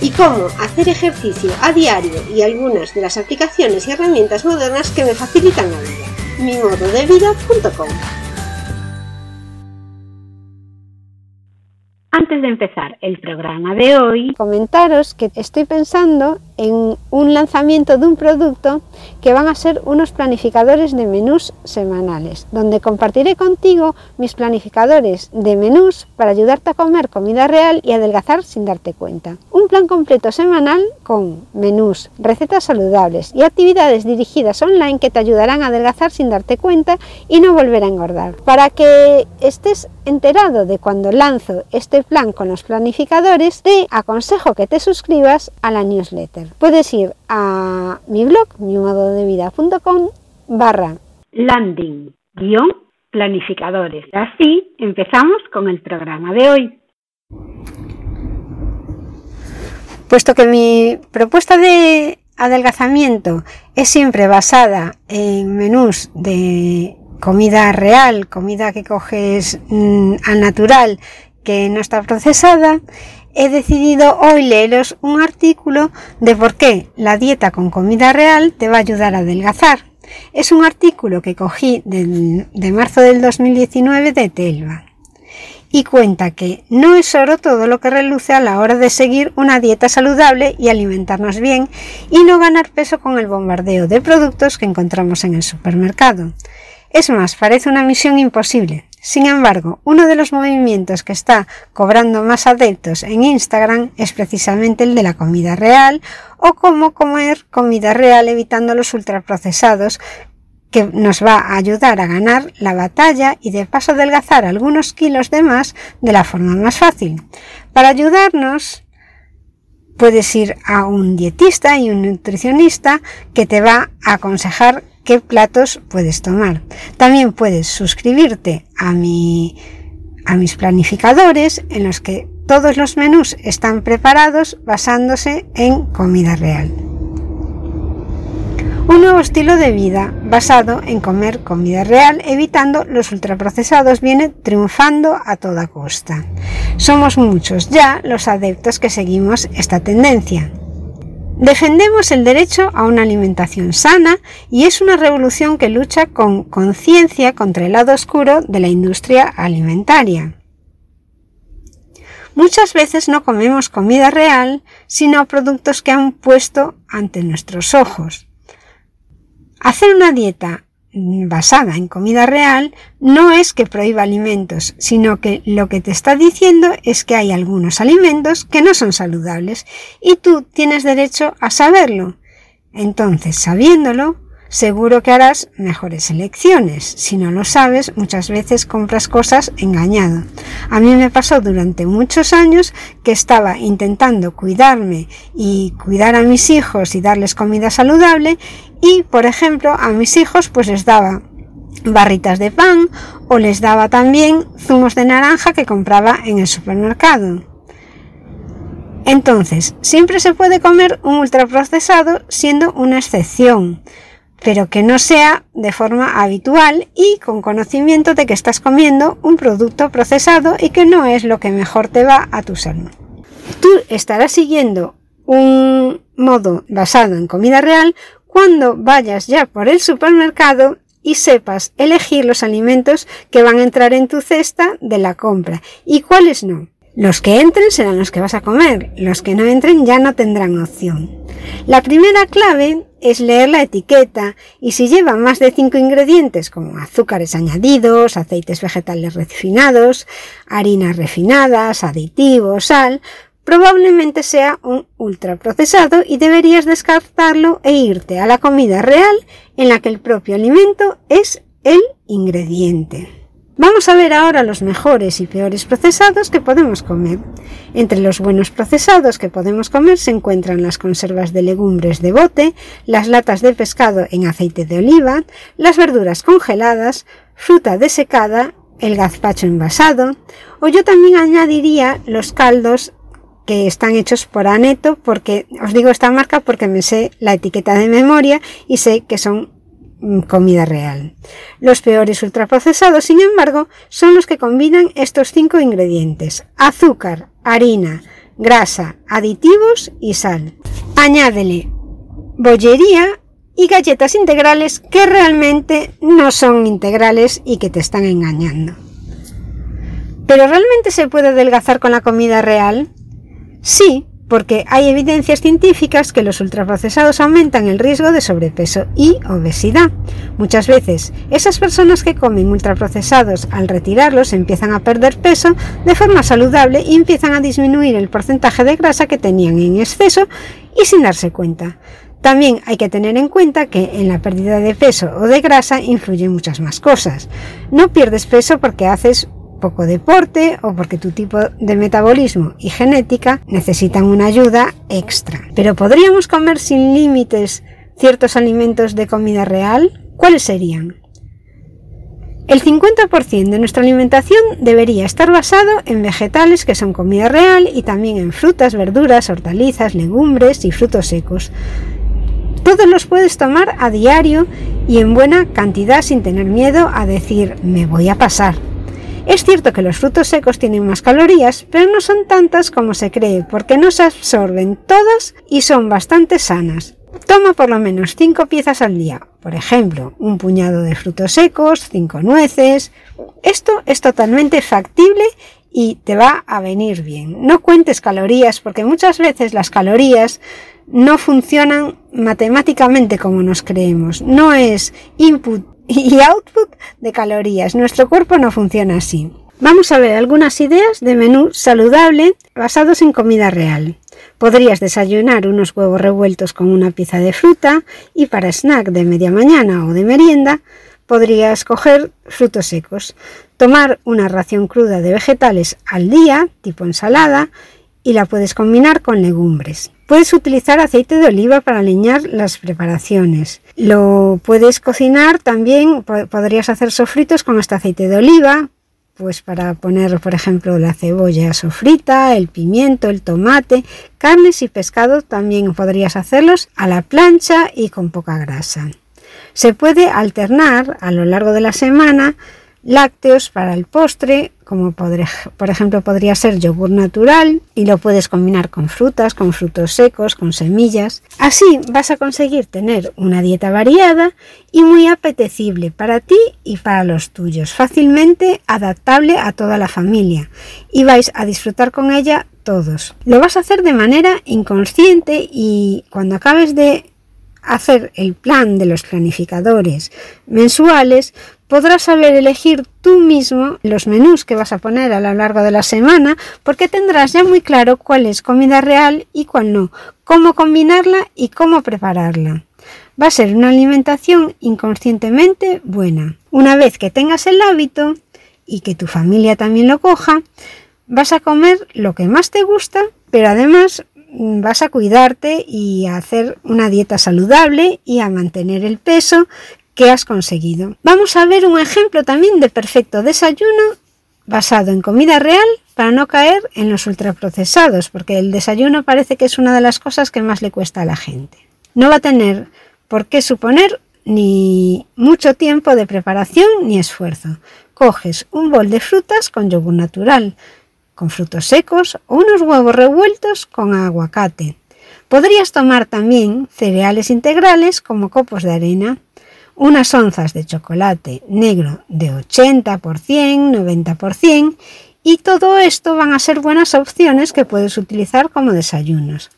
y cómo hacer ejercicio a diario y algunas de las aplicaciones y herramientas modernas que me facilitan la vida. Antes de empezar el programa de hoy, comentaros que estoy pensando en un lanzamiento de un producto que van a ser unos planificadores de menús semanales, donde compartiré contigo mis planificadores de menús para ayudarte a comer comida real y adelgazar sin darte cuenta. Un plan completo semanal con menús, recetas saludables y actividades dirigidas online que te ayudarán a adelgazar sin darte cuenta y no volver a engordar. Para que estés enterado de cuando lanzo este plan con los planificadores, te aconsejo que te suscribas a la newsletter. Puedes ir a mi blog, mimododevida.com barra landing guion planificadores. Así empezamos con el programa de hoy. Puesto que mi propuesta de adelgazamiento es siempre basada en menús de comida real, comida que coges mm, al natural que no está procesada, he decidido hoy leeros un artículo de por qué la dieta con comida real te va a ayudar a adelgazar. Es un artículo que cogí de, de marzo del 2019 de Telva y cuenta que no es oro todo lo que reluce a la hora de seguir una dieta saludable y alimentarnos bien y no ganar peso con el bombardeo de productos que encontramos en el supermercado. Es más, parece una misión imposible. Sin embargo, uno de los movimientos que está cobrando más adeptos en Instagram es precisamente el de la comida real o cómo comer comida real evitando los ultraprocesados que nos va a ayudar a ganar la batalla y de paso adelgazar algunos kilos de más de la forma más fácil. Para ayudarnos, puedes ir a un dietista y un nutricionista que te va a aconsejar qué platos puedes tomar. También puedes suscribirte a, mi, a mis planificadores en los que todos los menús están preparados basándose en comida real. Un nuevo estilo de vida basado en comer comida real, evitando los ultraprocesados, viene triunfando a toda costa. Somos muchos ya los adeptos que seguimos esta tendencia. Defendemos el derecho a una alimentación sana y es una revolución que lucha con conciencia contra el lado oscuro de la industria alimentaria. Muchas veces no comemos comida real, sino productos que han puesto ante nuestros ojos. Hacer una dieta basada en comida real no es que prohíba alimentos, sino que lo que te está diciendo es que hay algunos alimentos que no son saludables y tú tienes derecho a saberlo. Entonces, sabiéndolo, seguro que harás mejores elecciones. Si no lo sabes, muchas veces compras cosas engañado. A mí me pasó durante muchos años que estaba intentando cuidarme y cuidar a mis hijos y darles comida saludable y, por ejemplo, a mis hijos pues les daba barritas de pan o les daba también zumos de naranja que compraba en el supermercado. Entonces, siempre se puede comer un ultraprocesado siendo una excepción pero que no sea de forma habitual y con conocimiento de que estás comiendo un producto procesado y que no es lo que mejor te va a tu salud. Tú estarás siguiendo un modo basado en comida real cuando vayas ya por el supermercado y sepas elegir los alimentos que van a entrar en tu cesta de la compra y cuáles no. Los que entren serán los que vas a comer, los que no entren ya no tendrán opción. La primera clave es leer la etiqueta y si lleva más de cinco ingredientes como azúcares añadidos, aceites vegetales refinados, harinas refinadas, aditivos, sal, probablemente sea un ultraprocesado y deberías descartarlo e irte a la comida real en la que el propio alimento es el ingrediente. Vamos a ver ahora los mejores y peores procesados que podemos comer. Entre los buenos procesados que podemos comer se encuentran las conservas de legumbres de bote, las latas de pescado en aceite de oliva, las verduras congeladas, fruta desecada, el gazpacho envasado, o yo también añadiría los caldos que están hechos por Aneto, porque os digo esta marca porque me sé la etiqueta de memoria y sé que son comida real. Los peores ultraprocesados, sin embargo, son los que combinan estos cinco ingredientes. Azúcar, harina, grasa, aditivos y sal. Añádele bollería y galletas integrales que realmente no son integrales y que te están engañando. ¿Pero realmente se puede adelgazar con la comida real? Sí, porque hay evidencias científicas que los ultraprocesados aumentan el riesgo de sobrepeso y obesidad. Muchas veces, esas personas que comen ultraprocesados al retirarlos empiezan a perder peso de forma saludable y empiezan a disminuir el porcentaje de grasa que tenían en exceso y sin darse cuenta. También hay que tener en cuenta que en la pérdida de peso o de grasa influyen muchas más cosas. No pierdes peso porque haces poco deporte o porque tu tipo de metabolismo y genética necesitan una ayuda extra. Pero ¿podríamos comer sin límites ciertos alimentos de comida real? ¿Cuáles serían? El 50% de nuestra alimentación debería estar basado en vegetales que son comida real y también en frutas, verduras, hortalizas, legumbres y frutos secos. Todos los puedes tomar a diario y en buena cantidad sin tener miedo a decir me voy a pasar. Es cierto que los frutos secos tienen más calorías, pero no son tantas como se cree, porque no se absorben todas y son bastante sanas. Toma por lo menos 5 piezas al día, por ejemplo, un puñado de frutos secos, 5 nueces. Esto es totalmente factible y te va a venir bien. No cuentes calorías porque muchas veces las calorías no funcionan matemáticamente como nos creemos. No es input y output de calorías. Nuestro cuerpo no funciona así. Vamos a ver algunas ideas de menú saludable basados en comida real. Podrías desayunar unos huevos revueltos con una pieza de fruta y para snack de media mañana o de merienda podrías coger frutos secos. Tomar una ración cruda de vegetales al día, tipo ensalada, y la puedes combinar con legumbres. Puedes utilizar aceite de oliva para aliñar las preparaciones. Lo puedes cocinar también, podrías hacer sofritos con este aceite de oliva, pues para poner, por ejemplo, la cebolla sofrita, el pimiento, el tomate, carnes y pescado también podrías hacerlos a la plancha y con poca grasa. Se puede alternar a lo largo de la semana lácteos para el postre, como por ejemplo podría ser yogur natural y lo puedes combinar con frutas, con frutos secos, con semillas. Así vas a conseguir tener una dieta variada y muy apetecible para ti y para los tuyos, fácilmente adaptable a toda la familia y vais a disfrutar con ella todos. Lo vas a hacer de manera inconsciente y cuando acabes de hacer el plan de los planificadores mensuales, podrás saber elegir tú mismo los menús que vas a poner a lo largo de la semana porque tendrás ya muy claro cuál es comida real y cuál no, cómo combinarla y cómo prepararla. Va a ser una alimentación inconscientemente buena. Una vez que tengas el hábito y que tu familia también lo coja, vas a comer lo que más te gusta, pero además vas a cuidarte y a hacer una dieta saludable y a mantener el peso que has conseguido. Vamos a ver un ejemplo también de perfecto desayuno basado en comida real para no caer en los ultraprocesados, porque el desayuno parece que es una de las cosas que más le cuesta a la gente. No va a tener por qué suponer ni mucho tiempo de preparación ni esfuerzo. Coges un bol de frutas con yogur natural, con frutos secos o unos huevos revueltos con aguacate. Podrías tomar también cereales integrales como copos de arena, unas onzas de chocolate negro de 80%, 90% Y todo esto van a ser buenas opciones que puedes utilizar como desayunos.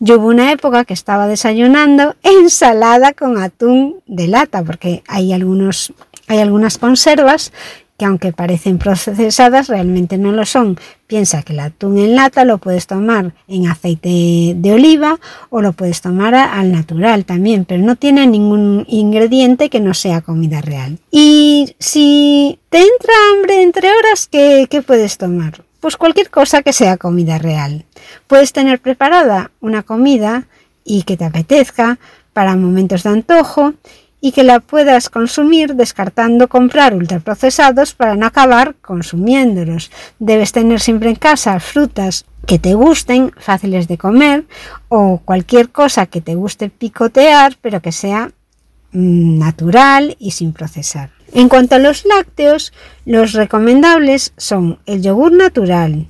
Yo hubo una época que estaba desayunando ensalada con atún de lata, porque hay, algunos, hay algunas conservas que aunque parecen procesadas, realmente no lo son. Piensa que el atún en lata lo puedes tomar en aceite de oliva o lo puedes tomar al natural también, pero no tiene ningún ingrediente que no sea comida real. Y si te entra hambre entre horas, ¿qué, qué puedes tomar? Pues cualquier cosa que sea comida real. Puedes tener preparada una comida y que te apetezca para momentos de antojo y que la puedas consumir descartando comprar ultraprocesados para no acabar consumiéndolos. Debes tener siempre en casa frutas que te gusten, fáciles de comer o cualquier cosa que te guste picotear pero que sea mm, natural y sin procesar. En cuanto a los lácteos, los recomendables son el yogur natural,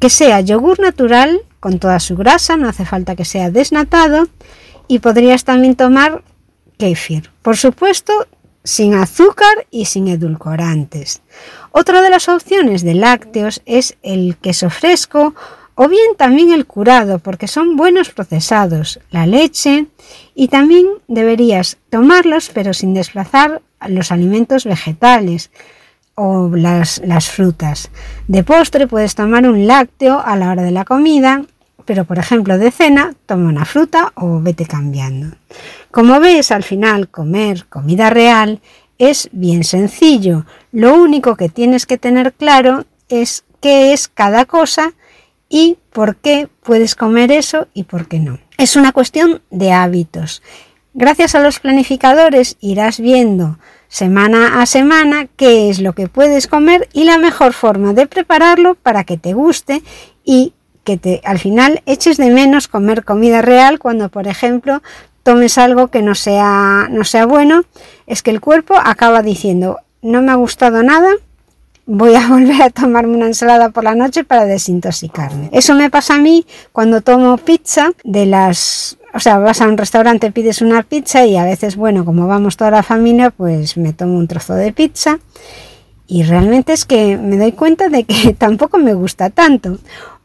que sea yogur natural con toda su grasa, no hace falta que sea desnatado, y podrías también tomar kéfir. Por supuesto, sin azúcar y sin edulcorantes. Otra de las opciones de lácteos es el queso fresco o bien también el curado, porque son buenos procesados, la leche y también deberías tomarlos pero sin desplazar los alimentos vegetales o las, las frutas. De postre puedes tomar un lácteo a la hora de la comida pero por ejemplo de cena toma una fruta o vete cambiando. Como ves, al final comer comida real es bien sencillo. Lo único que tienes que tener claro es qué es cada cosa y por qué puedes comer eso y por qué no. Es una cuestión de hábitos. Gracias a los planificadores irás viendo semana a semana qué es lo que puedes comer y la mejor forma de prepararlo para que te guste y que te, al final eches de menos comer comida real cuando, por ejemplo, tomes algo que no sea, no sea bueno, es que el cuerpo acaba diciendo, no me ha gustado nada, voy a volver a tomarme una ensalada por la noche para desintoxicarme. Eso me pasa a mí cuando tomo pizza de las... O sea, vas a un restaurante, pides una pizza y a veces, bueno, como vamos toda la familia, pues me tomo un trozo de pizza y realmente es que me doy cuenta de que tampoco me gusta tanto.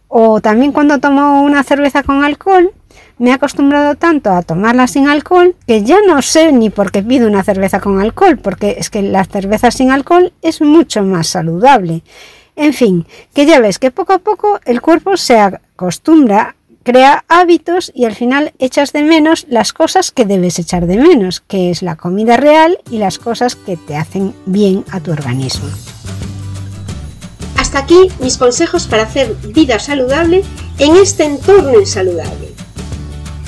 O también cuando tomo una cerveza con alcohol, me he acostumbrado tanto a tomarla sin alcohol que ya no sé ni por qué pido una cerveza con alcohol, porque es que la cerveza sin alcohol es mucho más saludable. En fin, que ya ves que poco a poco el cuerpo se acostumbra, crea hábitos y al final echas de menos las cosas que debes echar de menos, que es la comida real y las cosas que te hacen bien a tu organismo. Hasta aquí mis consejos para hacer vida saludable en este entorno insaludable.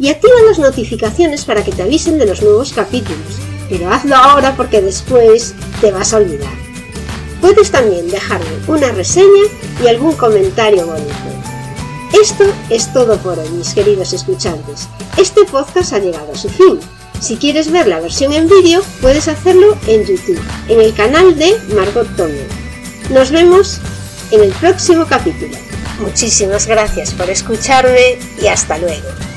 y activa las notificaciones para que te avisen de los nuevos capítulos. Pero hazlo ahora porque después te vas a olvidar. Puedes también dejarme una reseña y algún comentario bonito. Esto es todo por hoy, mis queridos escuchantes. Este podcast ha llegado a su fin. Si quieres ver la versión en vídeo, puedes hacerlo en YouTube, en el canal de Margot Toño. Nos vemos en el próximo capítulo. Muchísimas gracias por escucharme y hasta luego.